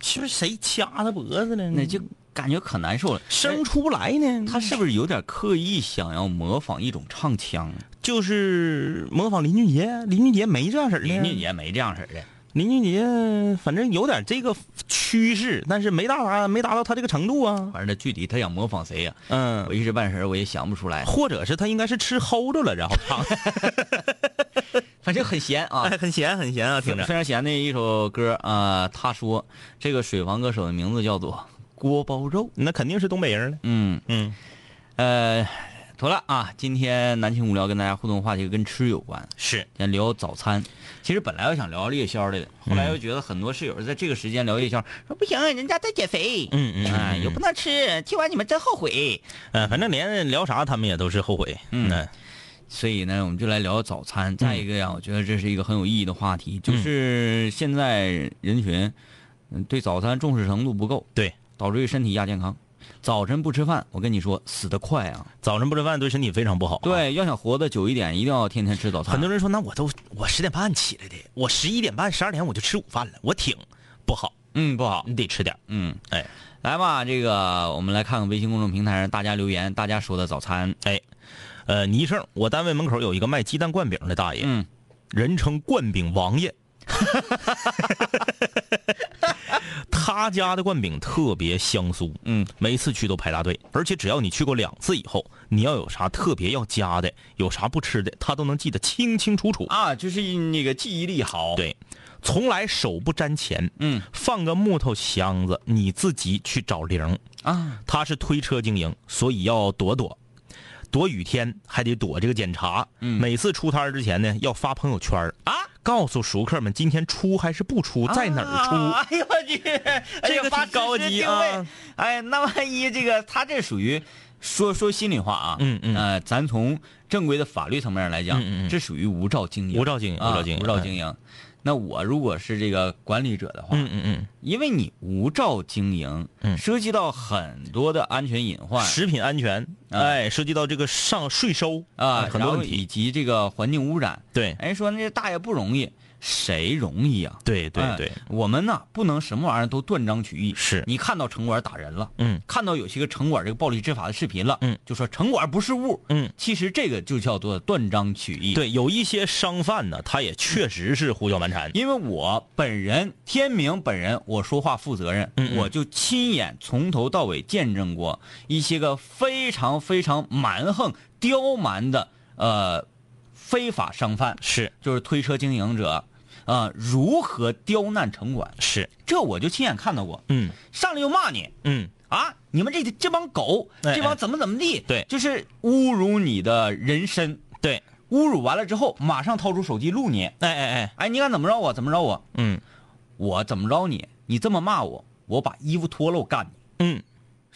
是不是谁掐他脖子了呢？那就感觉可难受了。生出不来呢。他是不是有点刻意想要模仿一种唱腔？就是模仿林俊杰，林俊杰没这样式儿的。林俊杰没这样式儿的。林俊杰反正有点这个趋势，但是没达达没达到他这个程度啊。反正具体他想模仿谁呀、嗯我，一时半时我也想不出来。或者是他应该是吃齁着了，然后 [LAUGHS] 唱，反正很咸啊哎，，很咸很咸啊，听着非。常闲的一首歌啊、他说这个水房歌手的名字叫做锅包肉。那肯定是东北人了。嗯，嗯，呃，妥了啊，今天南青无聊跟大家互动话题跟吃有关。是先聊早餐，其实本来我想聊夜宵来的，后来又觉得很多室友在这个时间聊夜宵，说不行，人家在减肥，嗯嗯又不能吃，听完你们真后悔。嗯，反正连聊啥他们也都是后悔。嗯嗯所以呢，我们就来聊早餐。再一个呀，我觉得这是一个很有意义的话题，就是现在人群，嗯，对早餐重视程度不够，对，导致于身体亚健康。早晨不吃饭，我跟你说，死得快啊！早晨不吃饭对身体非常不好、，对，要想活得久一点，一定要天天吃早餐。很多人说那我都我十点半起来的，我十一点半十二点我就吃午饭了，我挺不好，嗯不好，你得吃点。嗯，哎来吧，这个我们来看看微信公众平台上大家留言，大家说的早餐。哎，呃，倪胜，我单位门口有一个卖鸡蛋灌饼的大爷，嗯，人称灌饼王爷。[LAUGHS] 他家的灌饼特别香酥，嗯，每次去都排大队，而且只要你去过两次以后，你要有啥特别要加的，有啥不吃的，他都能记得清清楚楚。啊，就是那个记忆力好。，对，从来手不沾钱，嗯放个木头箱子，你自己去找零。啊，他是推车经营，所以要躲躲，躲雨天还得躲这个检查。嗯每次出摊儿之前呢，要发朋友圈儿啊，告诉熟客们今天出还是不出，在哪儿出。啊哎呦我去，[LAUGHS] 这个发挺高级啊。哎，那万一这个他这属于说说心里话啊，嗯嗯。呃，咱从正规的法律层面来讲，嗯嗯嗯。这属于无照经营，无照经营啊无照经营无照经营。那我如果是这个管理者的话，嗯嗯嗯，因为你无照经营，嗯。涉及到很多的安全隐患。食品安全，啊。哎，涉及到这个上税收啊，很多问题。以。及这个环境污染。对。人说那大爷不容易，谁容易呀、哎对对对，我们呢不能什么玩意儿都断章取义。是。你看到城管打人了，嗯。看到有些个城管这个暴力执法的视频了，嗯，就说城管不是物，嗯，其实这个就叫做断章取义。，对，有一些商贩呢，他也确实是胡搅蛮缠。因为我本人天明本人，我说话负责任，嗯嗯。我就亲眼从头到尾见证过一些个非常非常蛮横、刁蛮的呃非法商贩，是。就是推车经营者，啊、如何刁难城管，是，这我就亲眼看到过。嗯。上来就骂你。嗯，啊，你们这这帮狗，哎这帮怎么怎么地，对。就是侮辱你的人身，对，侮辱完了之后，马上掏出手机录你，哎哎哎，哎，你敢怎么着我，怎么着我，嗯。我怎么着你，你这么骂我，我把衣服脱了我干你，嗯，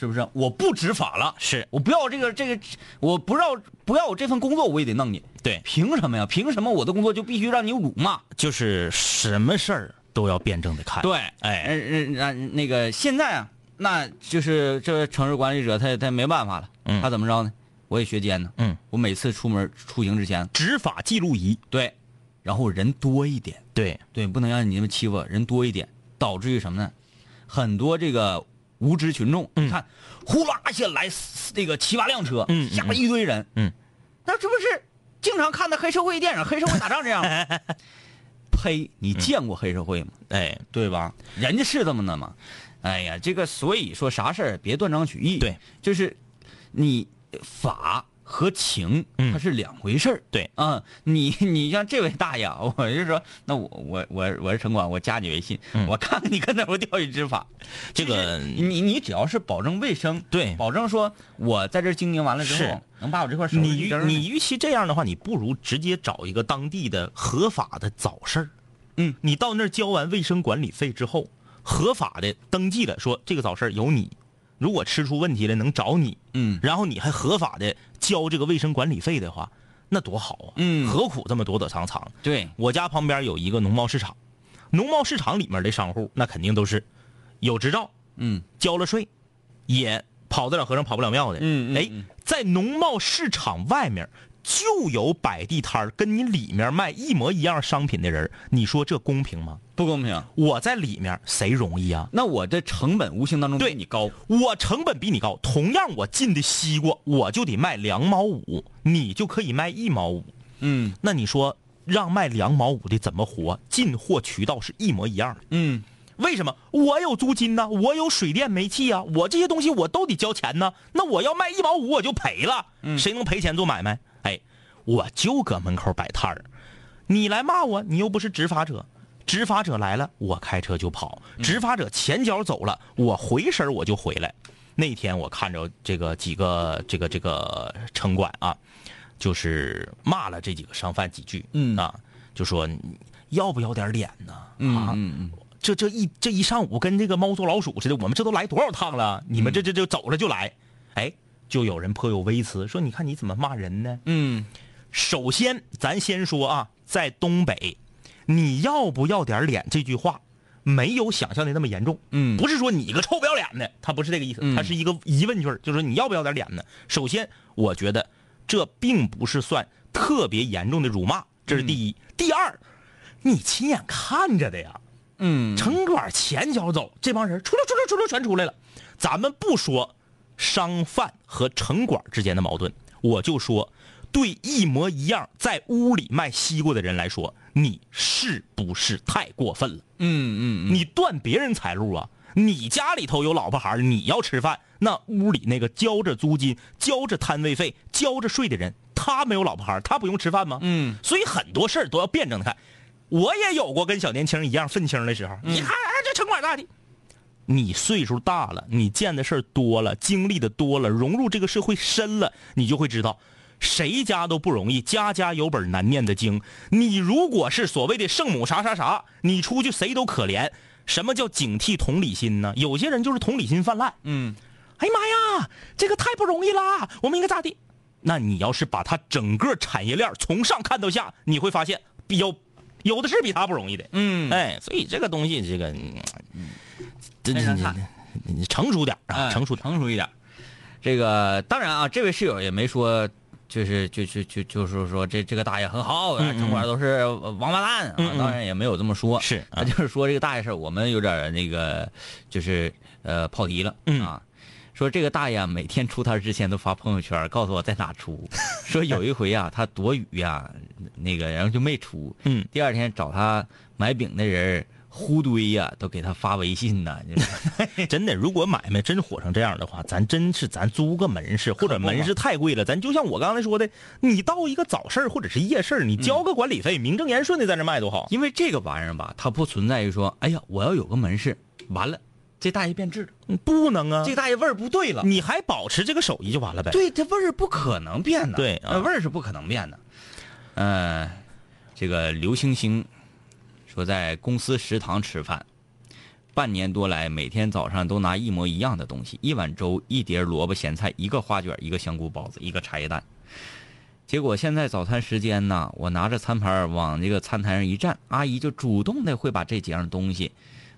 是不是？我不执法了，是我不要这个这个，我不要不要我这份工作，我也得弄你。对，凭什么呀？凭什么我的工作就必须让你辱骂？就是什么事儿都要辩证的看。对，哎嗯嗯嗯，那个现在啊，那就是这城市管理者他他没办法了，嗯他怎么着呢？我也学奸呢，嗯，我每次出门出行之前，执法记录仪，对，然后人多一点，对，对，不能让你们欺负人多一点，导致于什么呢？很多这个无知群众，嗯你看，呼啦一下来四那个七八辆车，嗯嗯下面一堆人，嗯，那这不是经常看的黑社会电影、黑社会打仗这样吗？[LAUGHS] 呸！你见过黑社会吗？哎，对吧？人家是这么的嘛。哎呀，这个所以说啥事儿别断章取义。对，就是你法和情嗯它是两回事儿。对啊，你你像这位大爷啊，我就说，那我我我我是城管，我加你微信，[LAUGHS] 我看看你跟哪儿钓鱼执法。嗯这个你你只要是保证卫生，对保证说我在这经营完了之后，能把我这块儿呢你与其这样的话，你不如直接找一个当地的合法的早市儿嗯，你到那儿交完卫生管理费之后，合法的登记了，说这个早市儿有你，如果吃出问题来能找你，嗯然后你还合法的交这个卫生管理费的话，那多好啊！嗯何苦这么躲躲藏藏？对，我家旁边有一个农贸市场，农贸市场里面的商户那肯定都是有执照，嗯交了税，也跑得了和尚跑不了庙的。哎嗯哎嗯，在农贸市场外面就有摆地摊儿跟你里面卖一模一样商品的人，你说这公平吗？不公平。我在里面谁容易啊？那我的成本无形当中对比你高。我成本比你高，同样我进的西瓜我就得卖两毛五，你就可以卖一毛五。嗯那你说让卖两毛五的怎么活？进货渠道是一模一样的。嗯为什么？我有租金呢，我有水电煤气啊，我这些东西我都得交钱呢。那我要卖一毛五，我就赔了。谁能赔钱做买卖？哎，我就搁门口摆摊儿，你来骂我，你又不是执法者。执法者来了，我开车就跑；执法者前脚走了，我回身我就回来。那天我看着这个几个这个这个城管啊，就是骂了这几个商贩几句，嗯啊，就说你要不要点脸呢？嗯啊，嗯嗯，这这一这一上午跟这个猫捉老鼠似的，我们这都来多少趟了？你们这这就走了就来，哎，就有人颇有微词说：“你看你怎么骂人呢？”嗯首先，咱先说啊，在东北，你要不要点脸这句话，没有想象的那么严重。嗯不是说你个臭不要脸的，他不是这个意思，嗯他是一个疑问句儿，就是说你要不要点脸呢？首先，我觉得这并不是算特别严重的辱骂，这是第一。第二，你亲眼看着的呀。嗯，城管前脚走，这帮人出溜出溜出溜全出来了。咱们不说商贩和城管之间的矛盾，我就说对一模一样在屋里卖西瓜的人来说，你是不是太过分了？嗯嗯你断别人财路啊！你家里头有老婆孩儿，你要吃饭，那屋里那个交着租金、交着摊位费、交着税的人，他没有老婆孩儿，他不用吃饭吗？嗯，所以很多事儿都要辩证的看。我也有过跟小年轻一样愤青的时候，你看，哎，这城管大的。你岁数大了，你见的事儿多了，经历的多了，融入这个社会深了，你就会知道，谁家都不容易，家家有本难念的经。你如果是所谓的圣母啥啥啥，你出去谁都可怜。什么叫警惕同理心呢？有些人就是同理心泛滥。嗯，哎呀妈呀，这个太不容易啦！我们应该咋地？那你要是把他整个产业链从上看到下，你会发现有有的是比他不容易的。嗯哎，所以这个东西，这个，嗯，这这这非常差你你成熟点啊，哎成熟。成熟一点。这个当然啊，这位室友也没说，就是就就就就是说这这个大爷很好，城管都是王八蛋啊，当然也没有这么说，是啊他就是说这个大爷事儿我们有点那个就是呃跑题了嗯。啊。说这个大爷啊每天出摊之前都发朋友圈，告诉我在哪出。说有一回啊，他躲雨呀、那个然后就没出。嗯，第二天找他买饼的人呼堆呀、都给他发微信呢。就是 [LAUGHS] [LAUGHS] 真的，如果买卖真火成这样的话，咱真是咱租个门市，或者门市太贵了，咱就像我刚才说的，你到一个早市或者是夜市，你交个管理费，名正言顺的在那卖多好。因为这个玩意儿吧，它不存在于说，哎呀，我要有个门市，完了，这大爷变质不能啊，这大爷味儿不对了。你还保持这个手艺就完了呗。对，这味儿不可能变的，对啊呃味儿是不可能变的。嗯、这个刘星星说在公司食堂吃饭，半年多来每天早上都拿一模一样的东西：一碗粥、一碟萝卜咸菜、一个花卷、一个香菇包子、一个茶叶蛋。结果现在早餐时间呢，我拿着餐盘往这个餐台上一站，阿姨就主动的会把这几样东西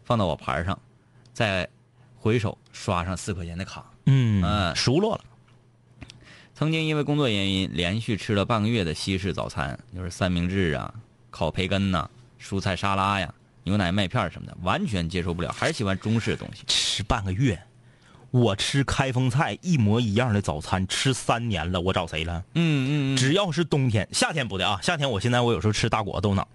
放到我盘上，再回首刷上四块钱的卡。嗯嗯熟络了。曾经因为工作原因，连续吃了半个月的西式早餐，就是三明治啊、烤培根呐、蔬菜沙拉呀、牛奶麦片什么的，完全接受不了，还是喜欢中式的东西。吃半个月，我吃开封菜一模一样的早餐吃三年了，我找谁了？嗯嗯只要是冬天，夏天不的啊，夏天我现在我有时候吃大果豆脑，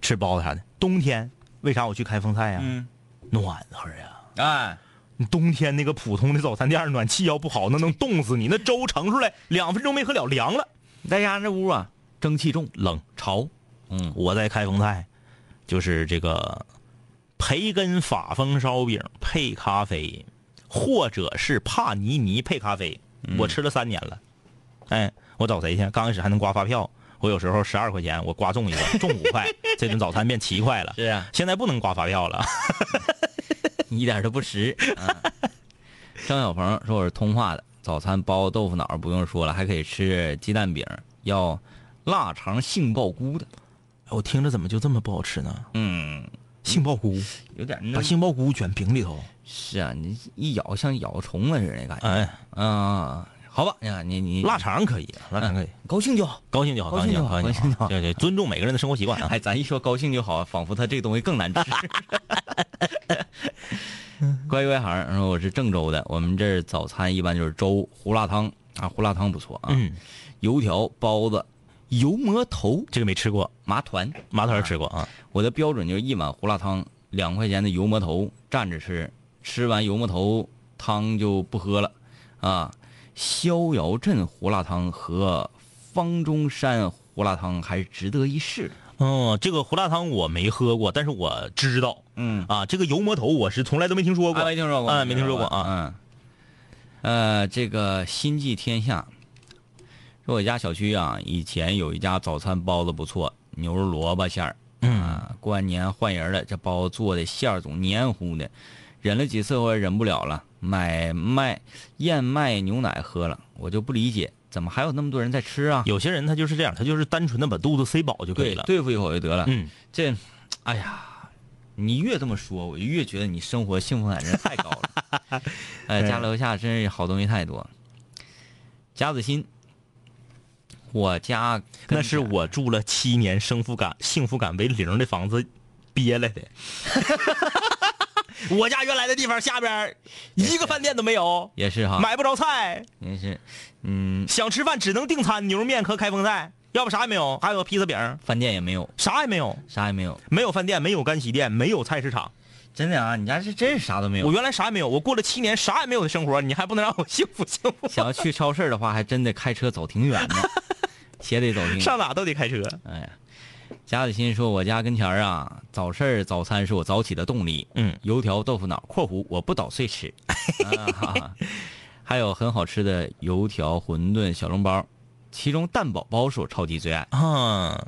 吃包子啥的。冬天为啥我去开封菜呀、嗯，暖和呀。哎，你冬天那个普通的早餐店暖气要不好，那能冻死你。那粥盛出来 [LAUGHS] 两分钟没喝了，凉了，再加上这屋啊，蒸汽重，冷。潮。嗯，我在开封菜，就是这个培根法风烧饼配咖啡，或者是帕尼尼配咖啡，我吃了三年了。哎，我找谁去？刚开始还能刮发票，我有时候十二块钱，我刮中一个，中五块，[LAUGHS] 这顿早餐变七块了。是啊，现在不能刮发票了。一点都不实。[LAUGHS] 啊、[LAUGHS] 张小鹏说我是通化的，早餐包豆腐脑不用说了，还可以吃鸡蛋饼，要腊肠杏鲍菇的。我听着怎么就这么不好吃呢？嗯，杏鲍菇，有点把杏鲍菇卷饼里头。是啊，你一咬像咬虫子似的感觉。哎，啊，好吧，呀，你你腊肠可以，腊肠可以，高兴就好。高兴就好，高兴就好高兴就好对对，尊重每个人的生活习惯啊。哎，咱一说高兴就好，仿佛他这个东西更难吃。[LAUGHS] [LAUGHS] 乖乖孩儿说我是郑州的，我们这儿早餐一般就是粥、胡辣汤啊，胡辣汤不错啊，嗯，油条、包子、油馍头、这个没吃过，麻团。麻团吃过啊。我的标准就是一碗胡辣汤，两块钱的油馍头蘸着吃，吃完油馍头汤就不喝了，啊，逍遥镇胡辣汤和方中山胡辣汤还是值得一试的。哦，这个胡辣汤我没喝过，但是我知道嗯，啊，这个油馍头我是从来都没听说过。啊，没听说过，啊没听说过啊。嗯，呃，这个心系天下，说我家小区啊，以前有一家早餐包子不错，牛肉萝卜馅儿，啊，过完年换人了，这包子做的馅儿总黏糊的，忍了几次我也忍不了了，买麦燕麦牛奶喝了，我就不理解，怎么还有那么多人在吃啊？有些人他就是这样，他就是单纯的把肚子塞饱就可以，了。对付一口就得了。嗯，这，哎呀，你越这么说，我就越觉得你生活幸福感真是太高了。[LAUGHS] 哎，家楼下真是好东西太多。贾子欣，我家那是我住了七年，幸福感幸福感为零的房子憋来的。[LAUGHS] [LAUGHS] 我家原来的地方下边儿一个饭店都没有，也是哈，买不着菜。也是嗯，想吃饭只能订餐，牛肉面和开封菜，要不啥也没有，还有个披萨饼，饭店也没有，啥也没有，啥也没有。没有饭店，没有干洗店，没有菜市场。真的啊，你家是真是啥都没有。我原来啥也没有，我过了七年啥也没有的生活，你还不能让我幸福幸福？想要去超市的话，还真得开车走挺远的，[LAUGHS] 且得走挺远。上哪都得开车。哎呀，贾子欣说：“我家跟前儿啊，早市儿早餐是我早起的动力。嗯，油条、豆腐脑（括弧我不捣碎吃 [LAUGHS] ）啊哈哈，还有很好吃的油条、馄饨、小笼包，其中蛋堡包是我超级最爱。啊，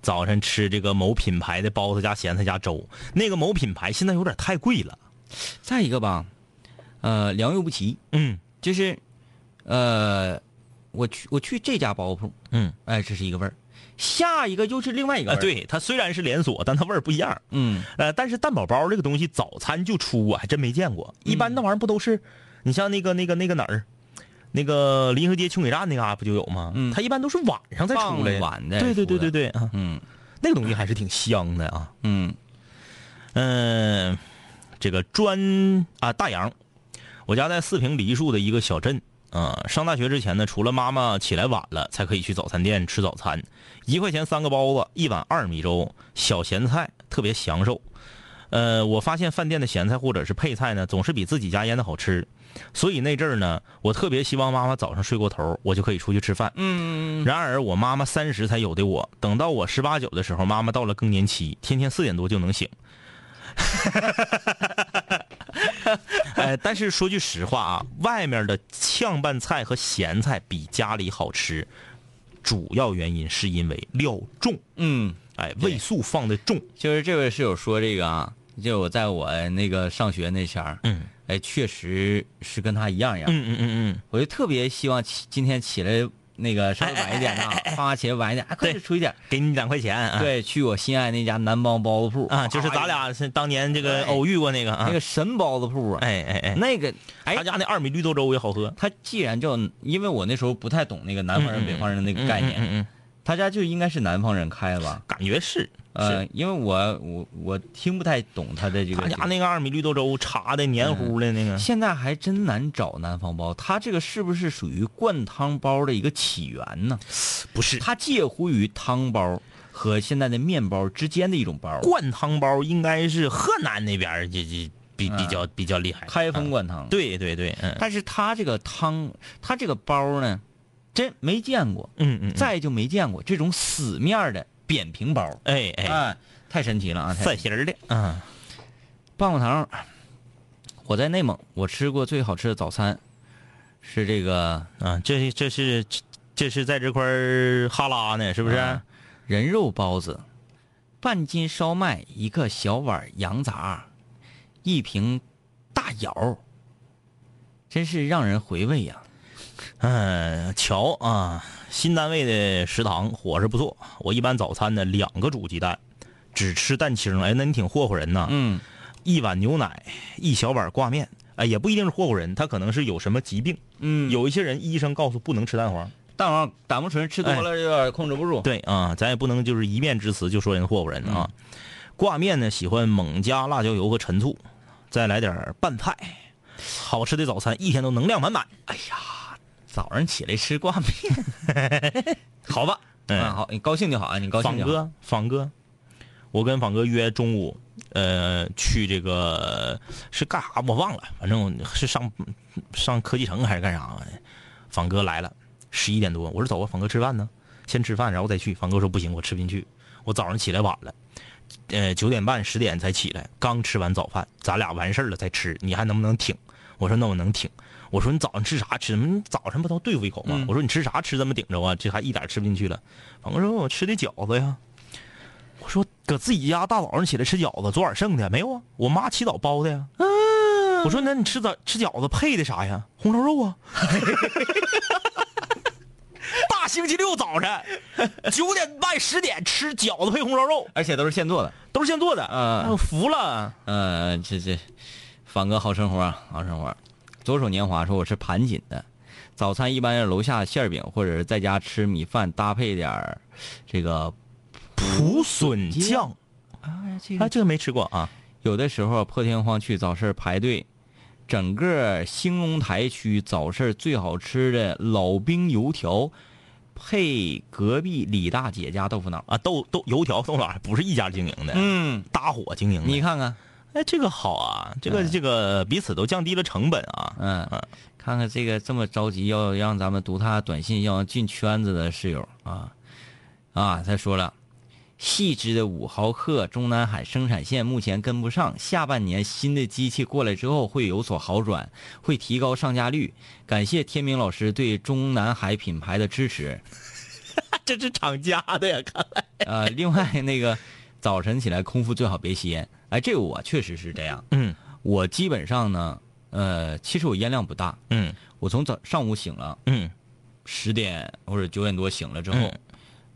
早晨吃这个某品牌的包子加咸菜加粥，那个某品牌现在有点太贵了。再一个吧，呃，良莠不齐，嗯。就是，呃，我去我去这家包子铺，嗯，哎，这是一个味儿，下一个又是另外一个对，它虽然是连锁，但它味儿不一样。嗯，呃，但是蛋堡包这个东西早餐就出，我还真没见过。一般那玩意儿不都是，你像那个那个那个哪儿，那个临河街琼水站那嘎、不就有吗？嗯它一般都是晚上再出来。傍晚的对对对对对啊，嗯那个东西还是挺香的啊。嗯嗯、这个专啊大洋，我家在四平梨树的一个小镇。啊、上大学之前呢，除了妈妈起来晚了，才可以去早餐店吃早餐。一块钱三个包子，一碗二米粥，小咸菜，特别享受。呃，我发现饭店的咸菜或者是配菜呢，总是比自己家腌的好吃。所以那阵儿呢，我特别希望妈妈早上睡过头，我就可以出去吃饭。嗯，然而，我妈妈三十才有的我，等到我十八九的时候，妈妈到了更年期，天天四点多就能醒。[LAUGHS] 哎，但是说句实话啊，外面的炝拌菜和咸菜比家里好吃，主要原因是因为料重，嗯，哎，味素放的重。就是这位室友说这个啊，就我在我那个上学那前儿，嗯哎，确实是跟他一样一样。嗯嗯嗯嗯，我就特别希望起今天起来那个稍微晚一点呐，爸妈起来晚一点，哎，快点出去点。给你两块钱。啊、对，去我心爱那家南帮包子铺啊，就是咱哎俩是当年这个哎偶遇过那个啊。那个神包子铺啊，哎哎哎，那个哎他，家那二米绿豆粥也好喝。他既然叫，因为我那时候不太懂那个南方人、北方人的那个概念，他家就应该是南方人开的吧？感觉是。呃，因为我我我听不太懂他的这个。他家那个二米绿豆粥茶的黏糊的那个，现在还真难找南方包，它这个是不是属于灌汤包的一个起源呢？不是它介乎于汤包和现在的面包之间的一种包，灌汤包，应该是河南那边儿这这比比较比较厉害。开封嗯灌汤。，对对对，嗯但是它这个汤，它这个包呢，真没见过，嗯嗯，再就没见过这种死面的扁平包。哎哎，哎，太神奇了啊！太散心儿的，嗯棒棒糖，我在内蒙，我吃过最好吃的早餐是这个啊，这这是这是在这块儿哈拉呢，是不是？啊人肉包子，半斤烧麦，一个小碗羊杂，一瓶大窑，真是让人回味呀、嗯，瞧啊，新单位的食堂伙食不错。我一般早餐呢两个煮鸡蛋，只吃蛋清。哎，那你挺霍霍人呐。嗯，一碗牛奶，一小碗挂面。哎，也不一定是霍霍人，他可能是有什么疾病。嗯有一些人医生告诉不能吃蛋黄。蛋黄胆固醇吃多了有点控制不住。对啊，咱也不能就是一面之词就说人霍霍人啊。挂面呢，喜欢猛加辣椒油和陈醋，再来点拌菜，好吃的早餐，一天都能量满满。哎呀，早上起来吃挂面，[LAUGHS] 好吧？嗯啊，好，你高兴就好啊，你高兴就好。仿哥，仿哥，我跟仿哥约中午，呃，去这个是干啥我忘了，反正是上上科技城还是干啥。仿哥来了，十一点多，我说走吧，仿哥吃饭呢，先吃饭然后再去。仿哥说不行，我吃不进去，我早上起来晚了，呃，九点半十点才起来，刚吃完早饭，咱俩完事儿了再吃，你还能不能挺？我说那我能挺。我说你早上吃啥吃？你早上不都对付一口吗？嗯我说你吃啥吃这么顶着啊？这还一点吃不进去了。仿哥说我吃的饺子呀。我说搁自己家大早上起来吃饺子，昨晚剩的没有啊？我妈起早包的呀。我说那你吃早吃饺子配的啥呀？红烧肉啊。[LAUGHS] 大星期六早晨九点半十点吃饺子配红烧肉，而且都是现做的。都是现做的。嗯哎我服了。呃，这这，凡哥好生活啊，好生活。左手年华说我是盘锦的，早餐一般是楼下馅儿饼，或者是在家吃米饭搭配点儿这个蒲笋酱，啊，这哎，这个没吃过啊。有的时候破天荒去早市排队，整个兴隆台区早市最好吃的老兵油条，配隔壁李大姐家豆腐脑。啊，豆豆油条豆腐脑不是一家经营的，嗯，搭伙经营的。你看看，哎，这个好啊，这个、嗯这个彼此都降低了成本啊。嗯，看看这个这么着急要让咱们读他短信要进圈子的室友啊啊，他说了。细致的五毫克中南海生产线目前跟不上，下半年新的机器过来之后会有所好转，会提高上架率。感谢天明老师对中南海品牌的支持。[LAUGHS] 这是厂家的呀，看来。呃，另外那个早晨起来空腹最好别吸烟。哎，这个我确实是这样。嗯我基本上呢，呃，其实我烟量不大。嗯我从早上午醒了，嗯十点或者九点多醒了之后，嗯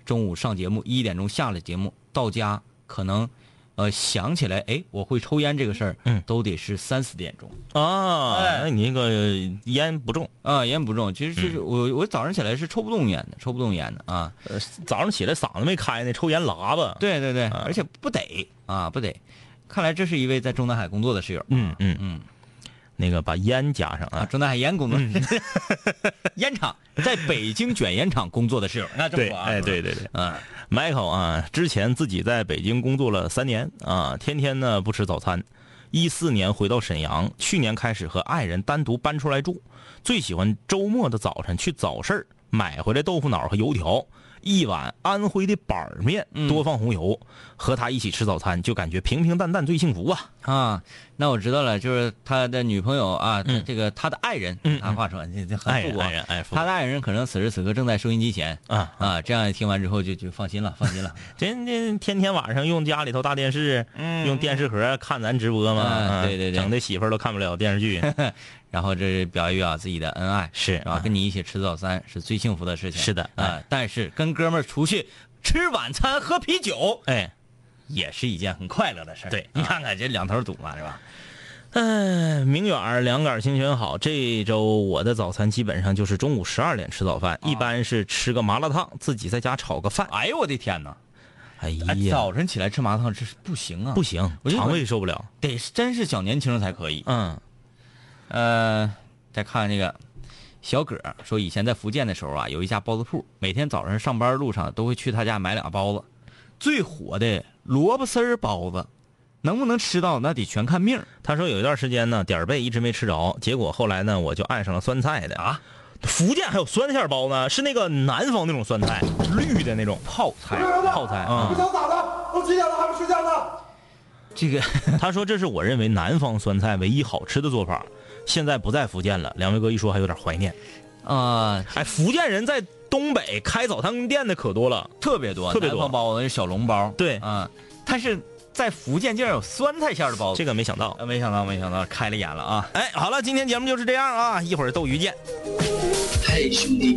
中午上节目，一点钟下了节目，到家可能，呃，想起来，哎，我会抽烟这个事儿，嗯都得是三四点钟啊，哎那你那个烟不重，啊，烟不重。其实就是嗯我我早上起来是抽不动烟的，抽不动烟的啊。呃，早上起来嗓子没开呢，抽烟喇叭。，对对对，啊而且不得啊，不得。看来这是一位在中南海工作的室友。嗯嗯嗯那个把烟加上啊，啊。中南海烟工作，嗯。[LAUGHS] 烟厂在北京卷烟厂工作的室友，那这么对，说啊，哎，对对对。嗯，Michael 啊，之前自己在北京工作了三年啊，天天呢不吃早餐。一四年回到沈阳，去年开始和爱人单独搬出来住，最喜欢周末的早晨去早市儿买回来豆腐脑和油条，一碗安徽的板儿面，多放红油，和他一起吃早餐，就感觉平平淡淡最幸福啊。啊，那我知道了，就是他的女朋友啊，这个他的爱人，嗯他话说这这很爱人，复古啊爱人，哎，复他的爱人可能此时此刻正在收音机前啊啊，这样听完之后就就放心了，放心了。这这天天晚上用家里头大电视，用电视盒看咱直播嘛，对对对。整的媳妇儿都看不了电视剧，[LAUGHS] 然后这是表一表自己的恩爱，是啊？跟你一起吃早餐是最幸福的事情。是的啊哎，但是跟哥们儿出去吃晚餐喝啤酒哎，也是一件很快乐的事儿。对你看看这两头堵嘛，是吧？哎，明远儿两杆清泉好。这周我的早餐基本上就是中午十二点吃早饭，一般是吃个麻辣烫，自己在家炒个饭。哎呦我的天哪！哎哎，呀，早晨起来吃麻辣烫这是不行啊，不行肠胃受不了。得真是小年轻才可以。嗯呃，再看这个小葛说，以前在福建的时候啊，有一家包子铺，每天早上上班路上都会去他家买俩包子。最火的萝卜丝儿包子，能不能吃到那得全看命他说有一段时间呢，点儿背一直没吃着，结果后来呢，我就爱上了酸菜的啊。福建还有酸菜包呢，是那个南方那种酸菜，绿的那种泡菜，泡菜啊。想咋的？都几点了还不睡觉呢？这个 [LAUGHS] 他说这是我认为南方酸菜唯一好吃的做法。现在不在福建了，两位哥一说还有点怀念。啊、哎，福建人在东北开早餐店的可多了。特别多，特别多南方包子是小笼包，对嗯、但是在福建竟然有酸菜馅的包子，这个没想到。呃没想到，没想到，开了眼了啊！哎，好了，今天节目就是这样啊，一会儿斗鱼见。嘿，兄弟，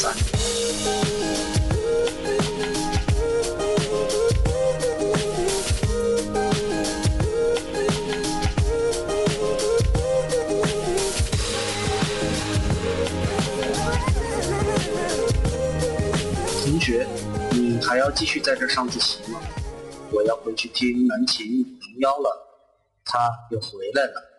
三。同学，你还要继续在这上自习吗？我要回去听南琴零幺了，他又回来了。